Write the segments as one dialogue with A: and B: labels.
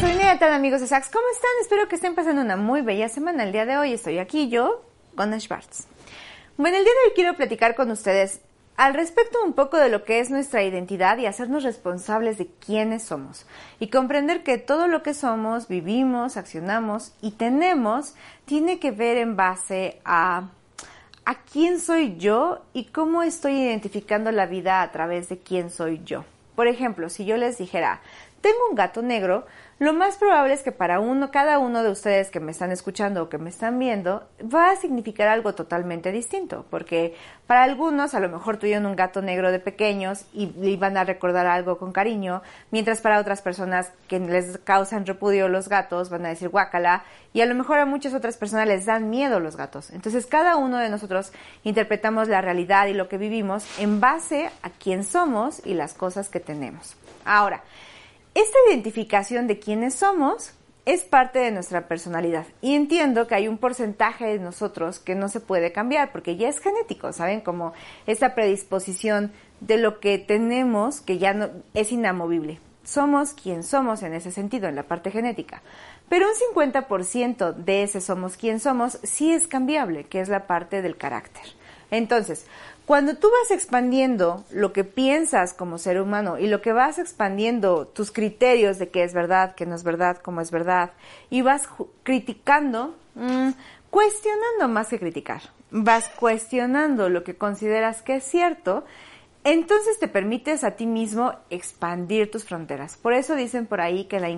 A: soy amigos de Sax. ¿Cómo están? Espero que estén pasando una muy bella semana. El día de hoy estoy aquí yo con Schwartz. Bueno, el día de hoy quiero platicar con ustedes al respecto un poco de lo que es nuestra identidad y hacernos responsables de quiénes somos y comprender que todo lo que somos, vivimos, accionamos y tenemos tiene que ver en base a a quién soy yo y cómo estoy identificando la vida a través de quién soy yo. Por ejemplo, si yo les dijera, tengo un gato negro, lo más probable es que para uno, cada uno de ustedes que me están escuchando o que me están viendo, va a significar algo totalmente distinto, porque para algunos a lo mejor tuvieron un gato negro de pequeños y le van a recordar algo con cariño, mientras para otras personas que les causan repudio los gatos van a decir guácala, y a lo mejor a muchas otras personas les dan miedo los gatos. Entonces cada uno de nosotros interpretamos la realidad y lo que vivimos en base a quién somos y las cosas que tenemos. Ahora, esta identificación de quiénes somos es parte de nuestra personalidad y entiendo que hay un porcentaje de nosotros que no se puede cambiar porque ya es genético, ¿saben? Como esa predisposición de lo que tenemos que ya no es inamovible. Somos quien somos en ese sentido, en la parte genética. Pero un 50% de ese somos quien somos sí es cambiable, que es la parte del carácter. Entonces, cuando tú vas expandiendo lo que piensas como ser humano y lo que vas expandiendo tus criterios de qué es verdad, qué no es verdad, cómo es verdad, y vas criticando, mm, cuestionando más que criticar, vas cuestionando lo que consideras que es cierto, entonces te permites a ti mismo expandir tus fronteras. Por eso dicen por ahí que la,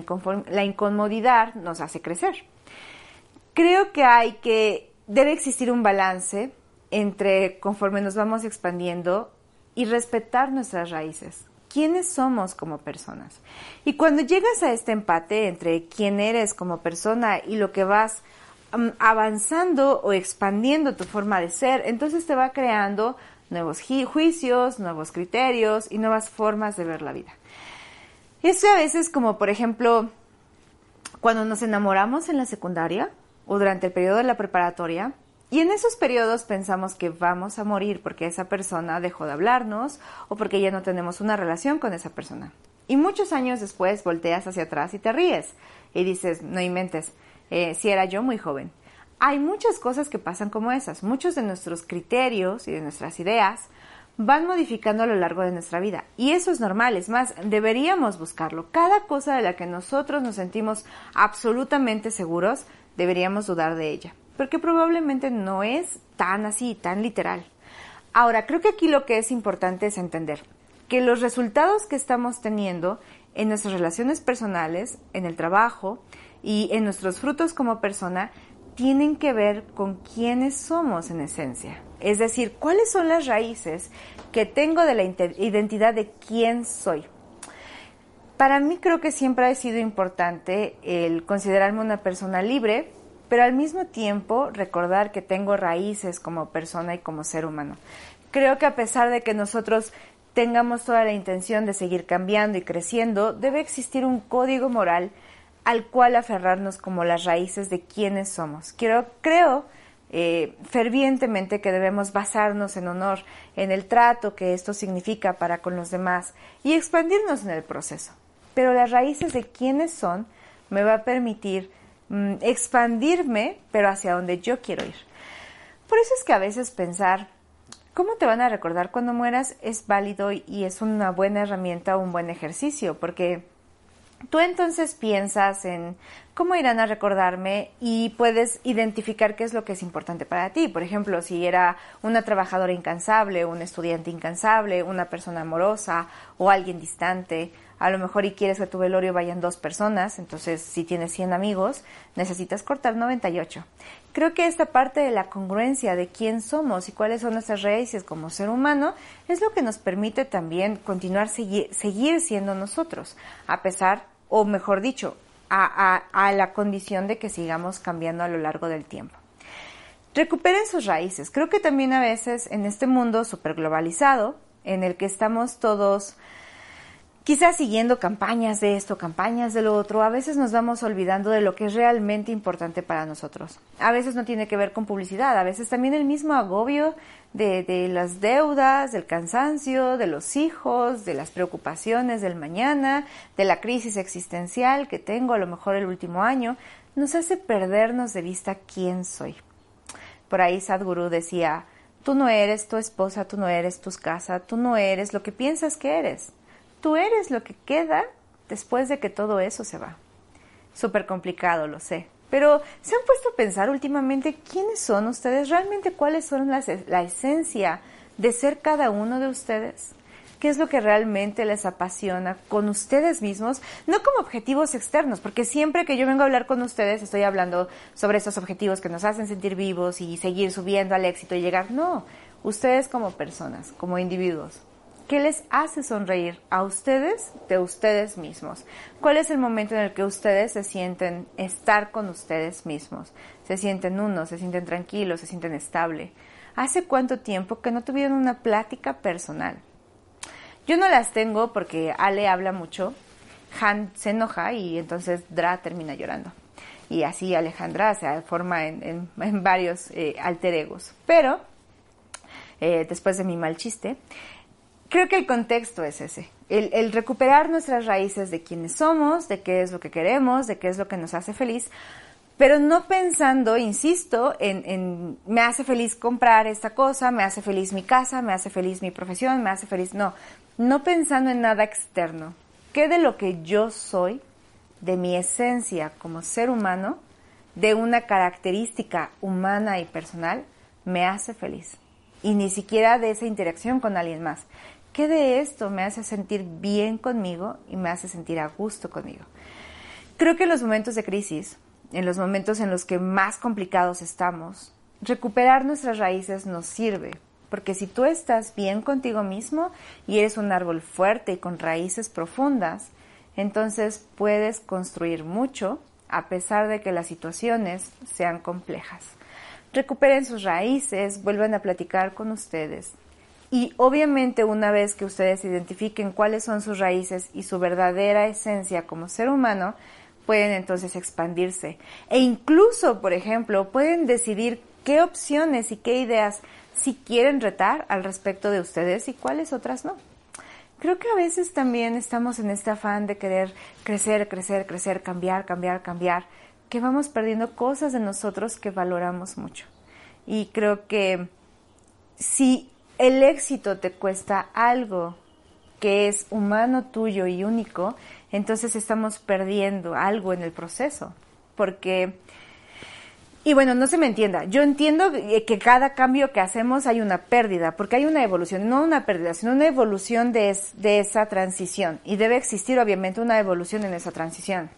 A: la incomodidad nos hace crecer. Creo que hay que, debe existir un balance entre conforme nos vamos expandiendo y respetar nuestras raíces. ¿Quiénes somos como personas? Y cuando llegas a este empate entre quién eres como persona y lo que vas mm, avanzando o expandiendo tu forma de ser, entonces te va creando nuevos juicios, nuevos criterios y nuevas formas de ver la vida. Esto a veces como por ejemplo cuando nos enamoramos en la secundaria o durante el periodo de la preparatoria, y en esos periodos pensamos que vamos a morir porque esa persona dejó de hablarnos o porque ya no tenemos una relación con esa persona. Y muchos años después volteas hacia atrás y te ríes y dices, no inventes, eh, si era yo muy joven. Hay muchas cosas que pasan como esas. Muchos de nuestros criterios y de nuestras ideas van modificando a lo largo de nuestra vida. Y eso es normal, es más, deberíamos buscarlo. Cada cosa de la que nosotros nos sentimos absolutamente seguros, deberíamos dudar de ella porque probablemente no es tan así, tan literal. Ahora, creo que aquí lo que es importante es entender que los resultados que estamos teniendo en nuestras relaciones personales, en el trabajo y en nuestros frutos como persona tienen que ver con quiénes somos en esencia. Es decir, cuáles son las raíces que tengo de la identidad de quién soy. Para mí creo que siempre ha sido importante el considerarme una persona libre, pero al mismo tiempo recordar que tengo raíces como persona y como ser humano. Creo que a pesar de que nosotros tengamos toda la intención de seguir cambiando y creciendo, debe existir un código moral al cual aferrarnos como las raíces de quienes somos. Quiero, creo eh, fervientemente que debemos basarnos en honor, en el trato que esto significa para con los demás y expandirnos en el proceso. Pero las raíces de quienes son me va a permitir Mm, expandirme, pero hacia donde yo quiero ir. Por eso es que a veces pensar cómo te van a recordar cuando mueras es válido y es una buena herramienta un buen ejercicio, porque tú entonces piensas en cómo irán a recordarme y puedes identificar qué es lo que es importante para ti. Por ejemplo, si era una trabajadora incansable, un estudiante incansable, una persona amorosa o alguien distante, a lo mejor y quieres que a tu velorio vayan dos personas, entonces si tienes 100 amigos, necesitas cortar 98. Creo que esta parte de la congruencia de quién somos y cuáles son nuestras raíces como ser humano es lo que nos permite también continuar seguir, siendo nosotros, a pesar, o mejor dicho, a, la condición de que sigamos cambiando a lo largo del tiempo. Recuperen sus raíces. Creo que también a veces en este mundo súper globalizado, en el que estamos todos Quizás siguiendo campañas de esto, campañas de lo otro, a veces nos vamos olvidando de lo que es realmente importante para nosotros. A veces no tiene que ver con publicidad, a veces también el mismo agobio de, las deudas, del cansancio, de los hijos, de las preocupaciones del mañana, de la crisis existencial que tengo a lo mejor el último año, nos hace perdernos de vista quién soy. Por ahí Sadhguru decía, tú no eres tu esposa, tú no eres tu casa, tú no eres lo que piensas que eres Tú eres lo que queda después de que todo eso se va. Súper complicado, lo sé. Pero ¿se han puesto a pensar últimamente quiénes son ustedes? ¿Realmente cuáles son las, la esencia de ser cada uno de ustedes? ¿Qué es lo que realmente les apasiona con ustedes mismos? No como objetivos externos, porque siempre que yo vengo a hablar con ustedes estoy hablando sobre esos objetivos que nos hacen sentir vivos y seguir subiendo al éxito y llegar. No, ustedes como personas, como individuos. ¿Qué les hace sonreír a ustedes de ustedes mismos? ¿Cuál es el momento en el que ustedes se sienten estar con ustedes mismos? Se sienten uno, se sienten tranquilos, se sienten estable. ¿Hace cuánto tiempo que no tuvieron una plática personal? Yo no las tengo porque Ale habla mucho, Han se enoja y entonces Dra termina llorando. Y así Alejandra se forma en, varios eh, alter egos. Pero, eh, después de mi mal chiste, creo que el contexto es ese, el, recuperar nuestras raíces de quiénes somos, de qué es lo que queremos, de qué es lo que nos hace feliz, pero no pensando, insisto, en, en, me hace feliz comprar esta cosa, me hace feliz mi casa, me hace feliz mi profesión, me hace feliz, no, no pensando en nada externo. ¿Qué de lo que yo soy, de mi esencia como ser humano, de una característica humana y personal, me hace feliz? Y ni siquiera de esa interacción con alguien más. ¿Qué de esto me hace sentir bien conmigo y me hace sentir a gusto conmigo? Creo que en los momentos de crisis, en los momentos en los que más complicados estamos, recuperar nuestras raíces nos sirve, porque si tú estás bien contigo mismo y eres un árbol fuerte y con raíces profundas, entonces puedes construir mucho a pesar de que las situaciones sean complejas. Recuperen sus raíces, vuelvan a platicar con ustedes, y obviamente una vez que ustedes identifiquen cuáles son sus raíces y su verdadera esencia como ser humano, pueden entonces expandirse. E incluso, por ejemplo, pueden decidir qué opciones y qué ideas si quieren retar al respecto de ustedes y cuáles otras no. Creo que a veces también estamos en este afán de querer crecer, crecer, crecer, cambiar, cambiar, cambiar, que vamos perdiendo cosas de nosotros que valoramos mucho. Y creo que si el éxito te cuesta algo que es humano tuyo y único, entonces estamos perdiendo algo en el proceso. Porque, y bueno, no se me entienda, yo entiendo que cada cambio que hacemos hay una pérdida, porque hay una evolución, no una pérdida, sino una evolución de, de esa transición. Y debe existir obviamente una evolución en esa transición.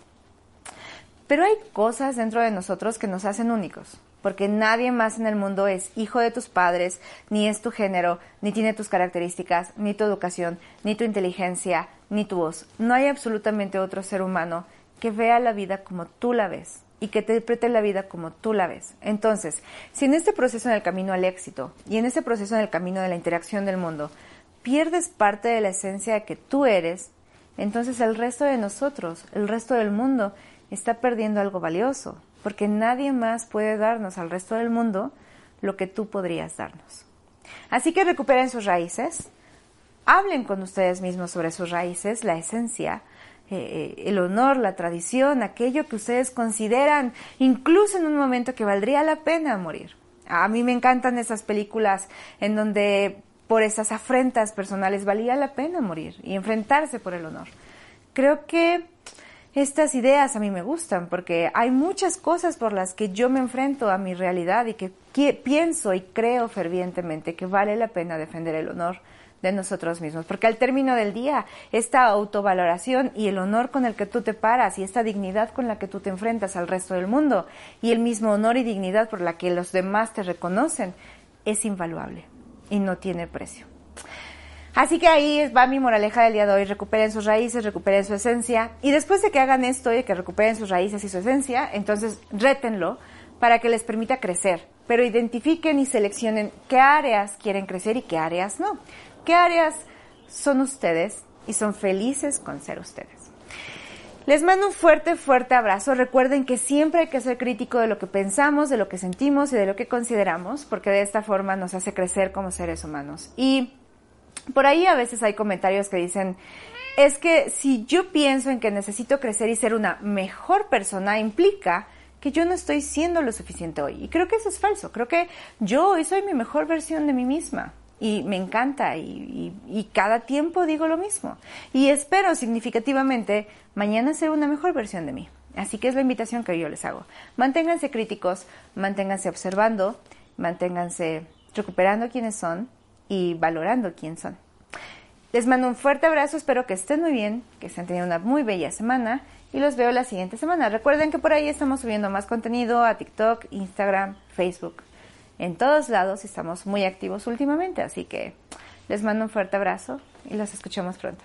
A: Pero hay cosas dentro de nosotros que nos hacen únicos porque nadie más en el mundo es hijo de tus padres, ni es tu género, ni tiene tus características, ni tu educación, ni tu inteligencia, ni tu voz. No hay absolutamente otro ser humano que vea la vida como tú la ves y que te interprete la vida como tú la ves. Entonces, si en este proceso en el camino al éxito y en este proceso en el camino de la interacción del mundo pierdes parte de la esencia que tú eres, entonces el resto de nosotros, el resto del mundo, está perdiendo algo valioso, porque nadie más puede darnos al resto del mundo lo que tú podrías darnos. Así que recuperen sus raíces, hablen con ustedes mismos sobre sus raíces, la esencia, eh, eh, el honor, la tradición, aquello que ustedes consideran, incluso en un momento que valdría la pena morir. A mí me encantan esas películas en donde por esas afrentas personales valía la pena morir y enfrentarse por el honor. Creo que estas ideas a mí me gustan porque hay muchas cosas por las que yo me enfrento a mi realidad y que, pienso y creo fervientemente que vale la pena defender el honor de nosotros mismos, porque al término del día, esta autovaloración y el honor con el que tú te paras y esta dignidad con la que tú te enfrentas al resto del mundo y el mismo honor y dignidad por la que los demás te reconocen es invaluable y no tiene precio. Así que ahí va mi moraleja del día de hoy. Recuperen sus raíces, recuperen su esencia. Y después de que hagan esto y que recuperen sus raíces y su esencia, entonces rétenlo para que les permita crecer. Pero identifiquen y seleccionen qué áreas quieren crecer y qué áreas no. ¿Qué áreas son ustedes y son felices con ser ustedes. Les mando un fuerte, fuerte abrazo. Recuerden que siempre hay que ser crítico de lo que pensamos, de lo que sentimos y de lo que consideramos, porque de esta forma nos hace crecer como seres humanos. Y por ahí a veces hay comentarios que dicen, es que si yo pienso en que necesito crecer y ser una mejor persona, implica que yo no estoy siendo lo suficiente hoy. Y creo que eso es falso. Creo que yo hoy soy mi mejor versión de mí misma y me encanta y, cada tiempo digo lo mismo. Y espero significativamente mañana ser una mejor versión de mí. Así que es la invitación que yo les hago. Manténganse críticos, manténganse observando, manténganse recuperando quiénes son y valorando quién son. Les mando un fuerte abrazo, espero que estén muy bien, que estén teniendo una muy bella semana y los veo la siguiente semana. Recuerden que por ahí estamos subiendo más contenido a TikTok, Instagram, Facebook en todos lados estamos muy activos últimamente, así que les mando un fuerte abrazo y los escuchamos pronto.